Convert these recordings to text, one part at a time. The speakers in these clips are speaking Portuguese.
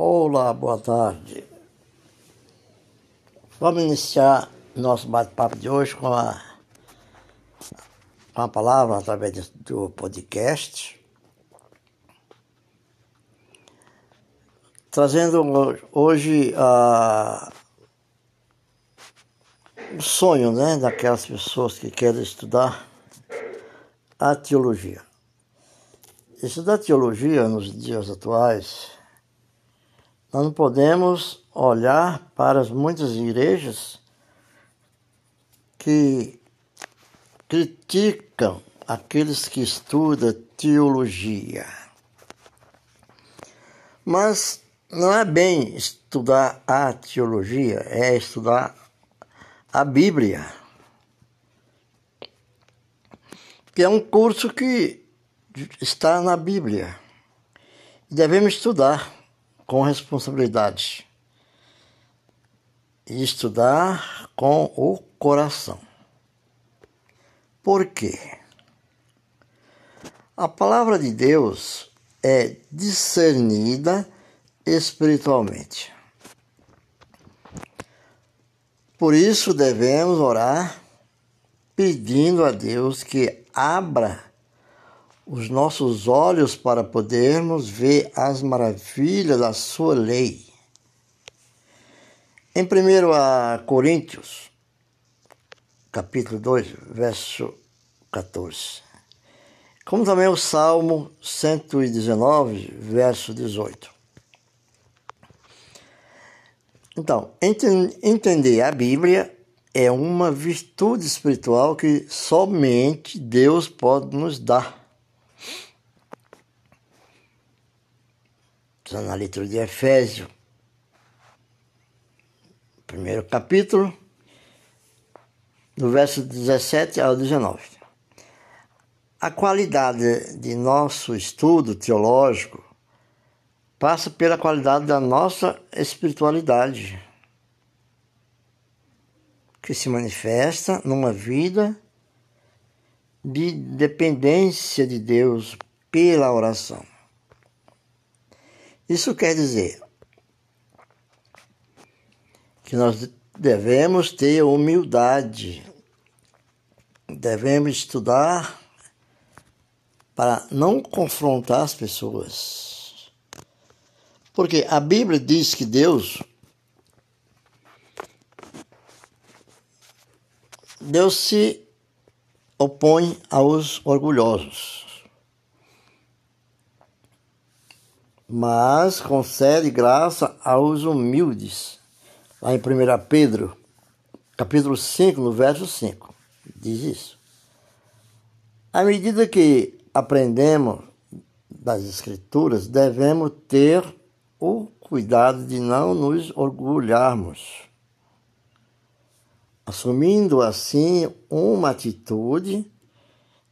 Olá, boa tarde. Vamos iniciar nosso bate-papo de hoje com a, com a palavra através do podcast. Trazendo hoje a, o sonho né, daquelas pessoas que querem estudar a teologia. Estudar teologia nos dias atuais nós não podemos olhar para as muitas igrejas que criticam aqueles que estudam teologia. Mas não é bem estudar a teologia, é estudar a Bíblia. Que é um curso que está na Bíblia. Devemos estudar com responsabilidade e estudar com o coração. Por quê? A palavra de Deus é discernida espiritualmente. Por isso devemos orar pedindo a Deus que abra os nossos olhos para podermos ver as maravilhas da sua lei. Em 1 Coríntios, capítulo 2, verso 14. Como também o Salmo 119, verso 18. Então, entender a Bíblia é uma virtude espiritual que somente Deus pode nos dar. Está na leitura de Efésio, primeiro capítulo, do verso 17 ao 19. A qualidade de nosso estudo teológico passa pela qualidade da nossa espiritualidade, que se manifesta numa vida de dependência de Deus pela oração. Isso quer dizer que nós devemos ter humildade, devemos estudar para não confrontar as pessoas. Porque a Bíblia diz que Deus Deus se opõe aos orgulhosos. Mas concede graça aos humildes. Lá em 1 Pedro, capítulo 5, no verso 5, diz isso. À medida que aprendemos das Escrituras, devemos ter o cuidado de não nos orgulharmos, assumindo assim uma atitude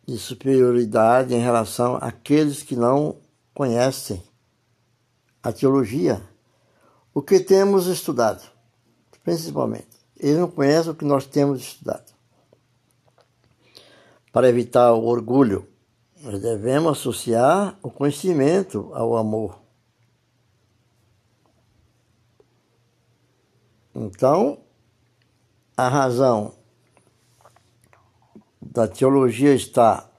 de superioridade em relação àqueles que não conhecem a teologia, o que temos estudado, principalmente. Eles não conhecem o que nós temos estudado. Para evitar o orgulho, nós devemos associar o conhecimento ao amor. Então, a razão da teologia está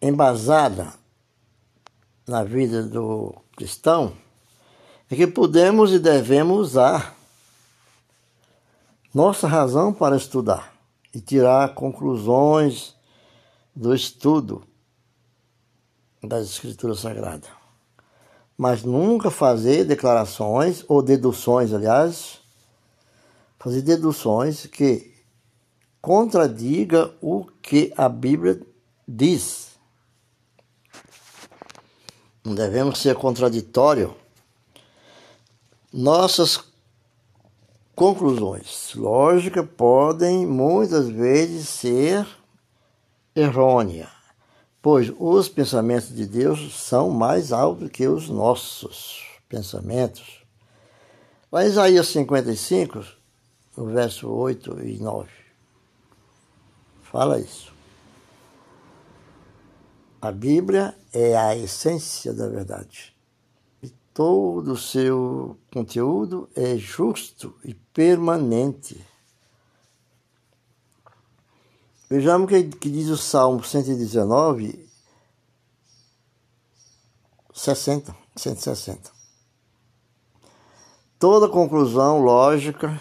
embasada na vida do cristão é que podemos e devemos usar nossa razão para estudar e tirar conclusões do estudo das Escrituras Sagradas. Mas nunca fazer declarações ou deduções, aliás, fazer deduções que contradiga o que a Bíblia diz não devemos ser contraditório. Nossas conclusões lógicas podem muitas vezes ser errôneas, pois os pensamentos de Deus são mais altos que os nossos pensamentos. Lá em Isaías 55, no verso 8 e 9, fala isso. A Bíblia é a essência da verdade. E todo o seu conteúdo é justo e permanente. Vejamos o que, que diz o Salmo 119, 60, 160. Toda conclusão lógica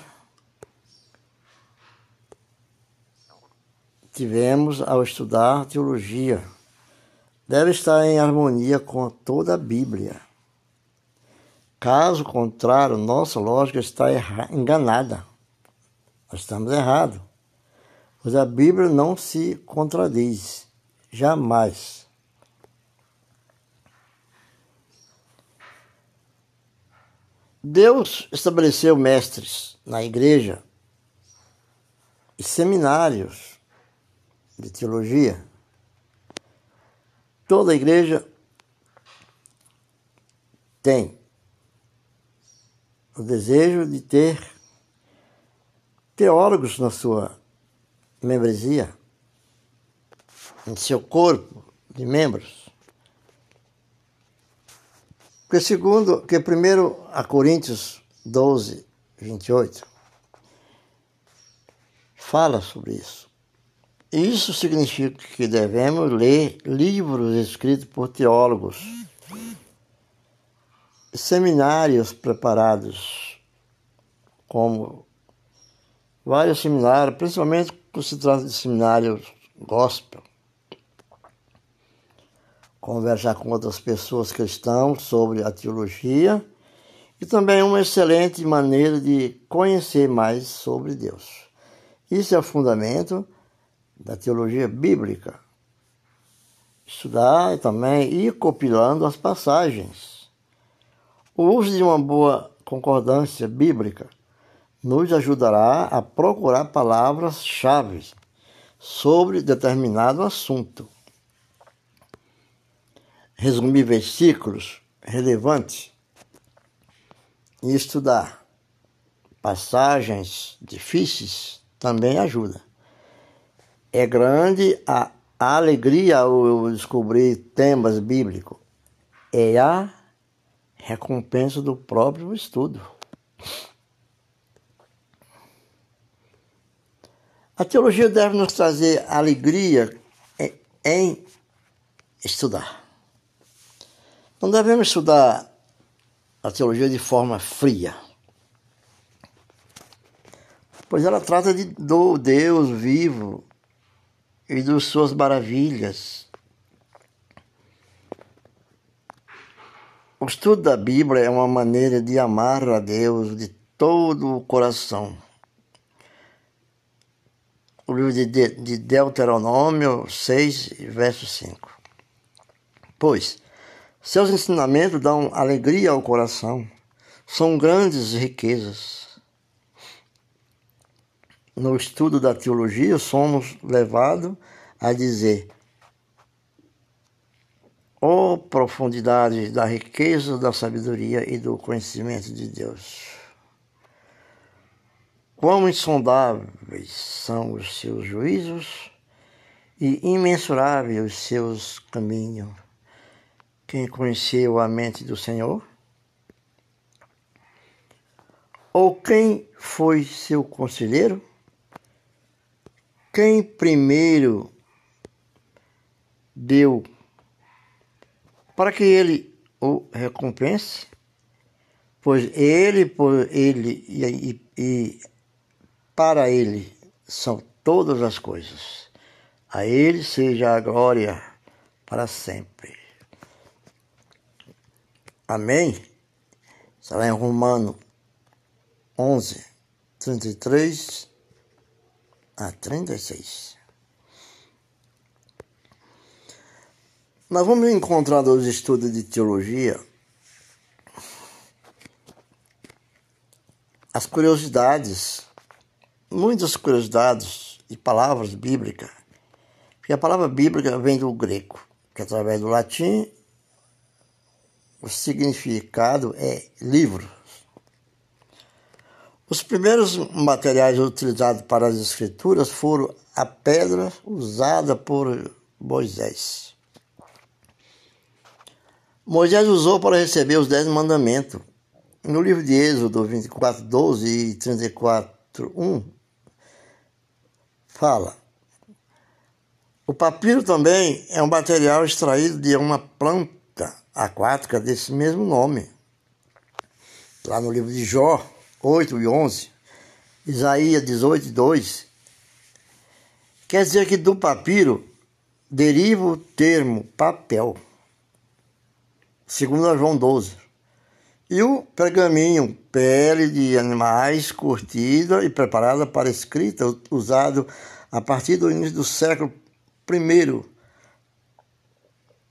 tivemos ao estudar teologia deve estar em harmonia com toda a Bíblia. Caso contrário, nossa lógica está enganada. Nós estamos errados. Pois a Bíblia não se contradiz. Jamais. Deus estabeleceu mestres na igreja e seminários de teologia. Toda igreja tem o desejo de ter teólogos na sua membresia, em seu corpo de membros. Porque segundo, que primeiro a Coríntios 12, 28, fala sobre isso. Isso significa que devemos ler livros escritos por teólogos, seminários preparados, como vários seminários, principalmente quando se trata de seminários gospel. Conversar com outras pessoas cristãs sobre a teologia e também uma excelente maneira de conhecer mais sobre Deus. Isso é o fundamento da teologia bíblica. Estudar e também ir compilando as passagens. O uso de uma boa concordância bíblica nos ajudará a procurar palavras-chave sobre determinado assunto. Resumir versículos relevantes e estudar passagens difíceis também ajuda. É grande a alegria ao descobrir temas bíblicos. É a recompensa do próprio estudo. A teologia deve nos trazer alegria em estudar. Não devemos estudar a teologia de forma fria, pois ela trata de, do Deus vivo e de suas maravilhas. O estudo da Bíblia é uma maneira de amar a Deus de todo o coração. O livro de, de Deuteronômio 6, verso 5. Pois seus ensinamentos dão alegria ao coração, são grandes riquezas no estudo da teologia, somos levados a dizer: ó oh, profundidade da riqueza, da sabedoria e do conhecimento de Deus. Quão insondáveis são os seus juízos e imensuráveis os seus caminhos. Quem conheceu a mente do Senhor? Ou quem foi seu conselheiro? Quem primeiro deu para que ele o recompense, pois ele, por ele e, e, e para ele são todas as coisas. A ele seja a glória para sempre. Amém? Está em Romano 11, 33 a 36. Nós vamos encontrar nos estudos de teologia as curiosidades, muitas curiosidades e palavras bíblicas, porque a palavra bíblica vem do grego, que através do latim o significado é livro. Os primeiros materiais utilizados para as escrituras foram a pedra usada por Moisés. Moisés usou para receber os dez mandamentos. No livro de Êxodo 24, 12 e 34, 1, fala. O papiro também é um material extraído de uma planta aquática desse mesmo nome. Lá no livro de Jó 8 e 11, Isaías 18 e 2, quer dizer que do papiro deriva o termo papel, segundo João 12. E o pergaminho, pele de animais curtida e preparada para escrita, usado a partir do início do século I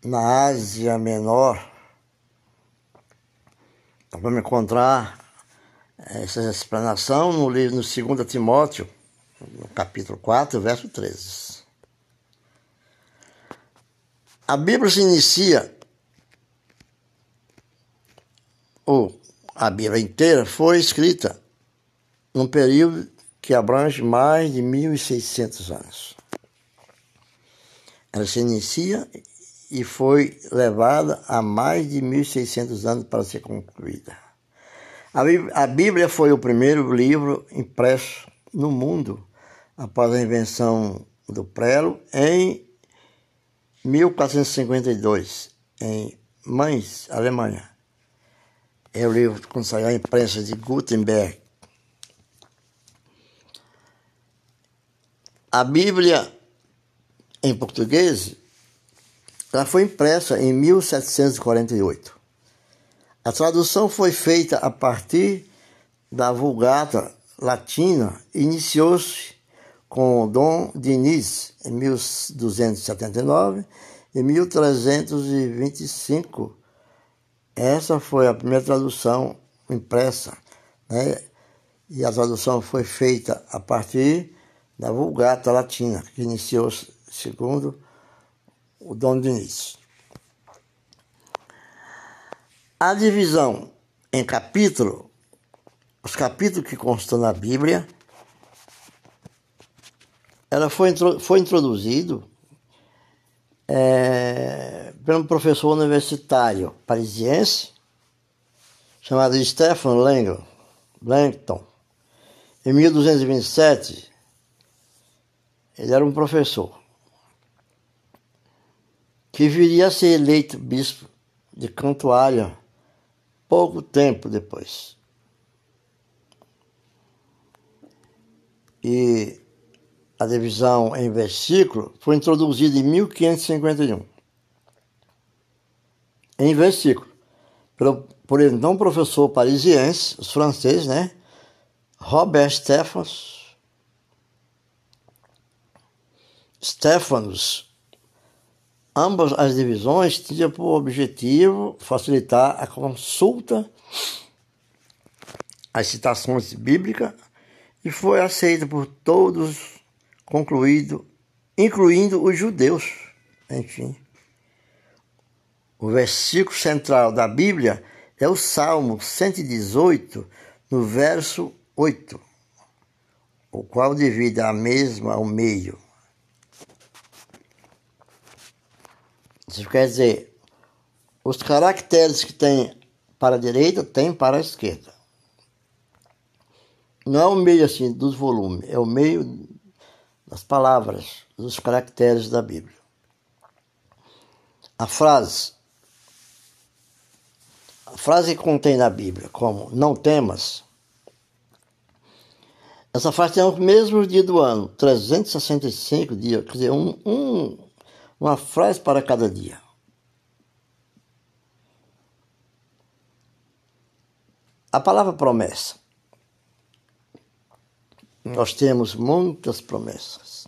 na Ásia Menor. Então, vamos encontrar essa explanação no livro no 2 Timóteo, no capítulo 4, verso 13. A Bíblia se inicia ou a Bíblia inteira foi escrita num período que abrange mais de 1.600 anos. Ela se inicia e foi levada a mais de 1.600 anos para ser concluída. A Bíblia foi o primeiro livro impresso no mundo após a invenção do prelo em 1452, em Mainz, Alemanha. É o livro saiu a imprensa de Gutenberg. A Bíblia em português ela foi impressa em 1748. A tradução foi feita a partir da Vulgata Latina iniciou-se com Dom Diniz em 1279 e 1325 essa foi a primeira tradução impressa, né? e a tradução foi feita a partir da Vulgata Latina, que iniciou segundo o Dom Diniz. A divisão em capítulo, os capítulos que constam na Bíblia, ela foi, foi introduzido é, um professor universitário parisiense chamado Stephen Lang, Langton. Em 1227, ele era um professor que viria a ser eleito bispo de Cantuária pouco tempo depois. E a divisão em versículo foi introduzida em 1551. Em versículo, pelo, por então professor parisiense, os franceses, né? Robert Stephens. Stephanos. Ambas as divisões tinham por objetivo facilitar a consulta às citações bíblicas e foi aceita por todos concluído, incluindo os judeus. Enfim. O versículo central da Bíblia é o Salmo 118, no verso 8, o qual divide a mesma ao meio. Isso quer dizer, os caracteres que tem para a direita tem para a esquerda. Não é o meio assim dos volumes, é o meio das palavras, dos caracteres da Bíblia. A frase, a frase que contém na Bíblia, como não temas, essa frase tem os mesmos dias do ano, 365 dias, quer dizer, um, um, uma frase para cada dia. A palavra promessa nós temos muitas promessas.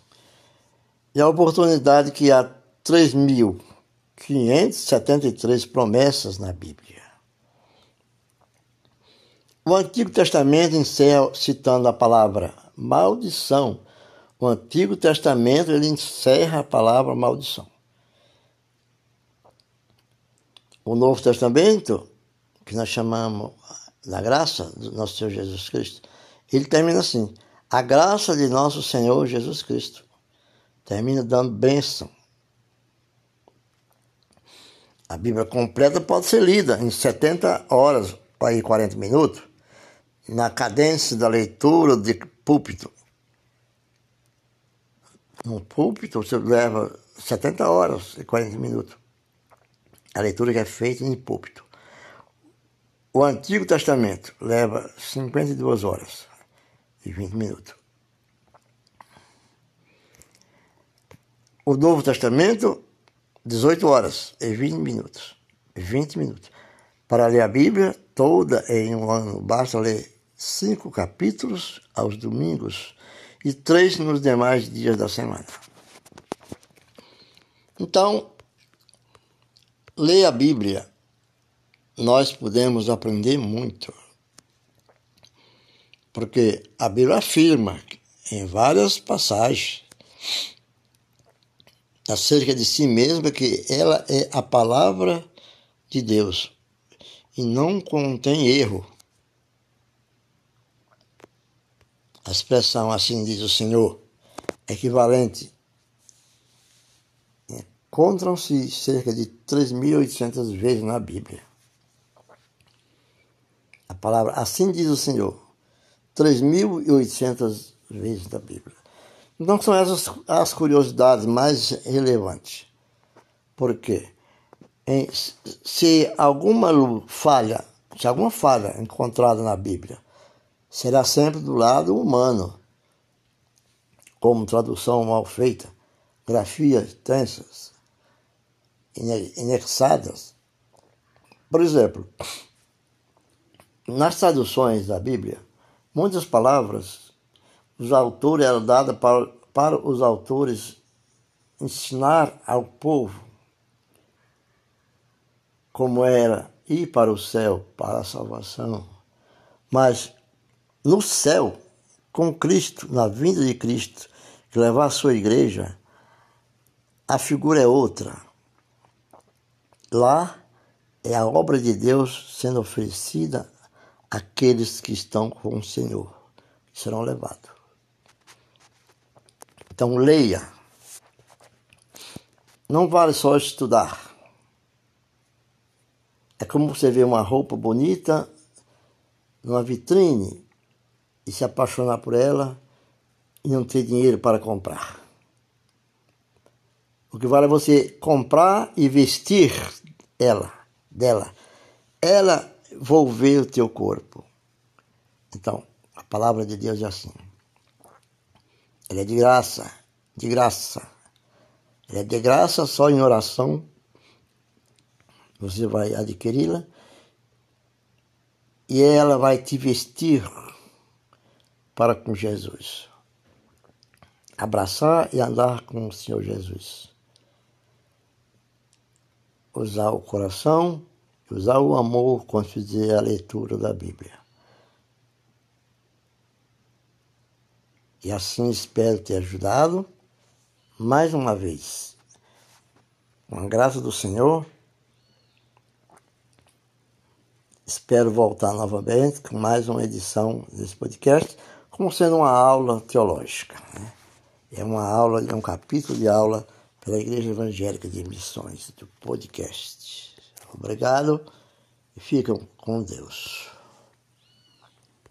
E a oportunidade que há 3.573 promessas na Bíblia. O Antigo Testamento encerra citando a palavra maldição. O Antigo Testamento ele encerra a palavra maldição. O Novo Testamento, que nós chamamos da graça do nosso Senhor Jesus Cristo, ele termina assim: a graça de nosso Senhor Jesus Cristo termina dando bênção. A Bíblia completa pode ser lida em 70 horas para 40 minutos, na cadência da leitura de púlpito. No púlpito você leva 70 horas e 40 minutos. A leitura que é feita em púlpito. O Antigo Testamento leva 52 horas e 20 minutos. O Novo Testamento, 18 horas e 20 minutos. 20 minutos. Para ler a Bíblia toda em um ano, basta ler cinco capítulos aos domingos e três nos demais dias da semana. Então, ler a Bíblia, nós podemos aprender muito. Porque a Bíblia afirma em várias passagens acerca de si mesma que ela é a palavra de Deus e não contém erro. A expressão assim diz o Senhor, equivalente. Encontram-se cerca de 3.800 vezes na Bíblia. A palavra assim diz o Senhor, 3.800 vezes na Bíblia. Então são essas as curiosidades mais relevantes. Por quê? Se alguma falha, se alguma falha encontrada na Bíblia será sempre do lado humano, como tradução mal feita, grafias tensas, inexadas. Por exemplo, nas traduções da Bíblia, muitas palavras os autores eram dadas para, para os autores ensinar ao povo como era ir para o céu, para a salvação. Mas no céu, com Cristo, na vinda de Cristo, que levar a sua igreja, a figura é outra. Lá é a obra de Deus sendo oferecida àqueles que estão com o Senhor, que serão levados. Então leia. Não vale só estudar. É como você vê uma roupa bonita numa vitrine e se apaixonar por ela e não ter dinheiro para comprar. O que vale é você comprar e vestir ela, dela. Ela volver o teu corpo. Então, a palavra de Deus é assim. Ela é de graça, de graça. Ela é de graça só em oração. Você vai adquiri-la e ela vai te vestir para com Jesus. Abraçar e andar com o Senhor Jesus. Usar o coração, usar o amor quando fizer a leitura da Bíblia. E assim espero ter ajudado mais uma vez. Com a graça do Senhor, espero voltar novamente com mais uma edição desse podcast como sendo uma aula teológica. Né? É uma aula, é um capítulo de aula pela Igreja Evangélica de Missões, do podcast. Obrigado e ficam com Deus.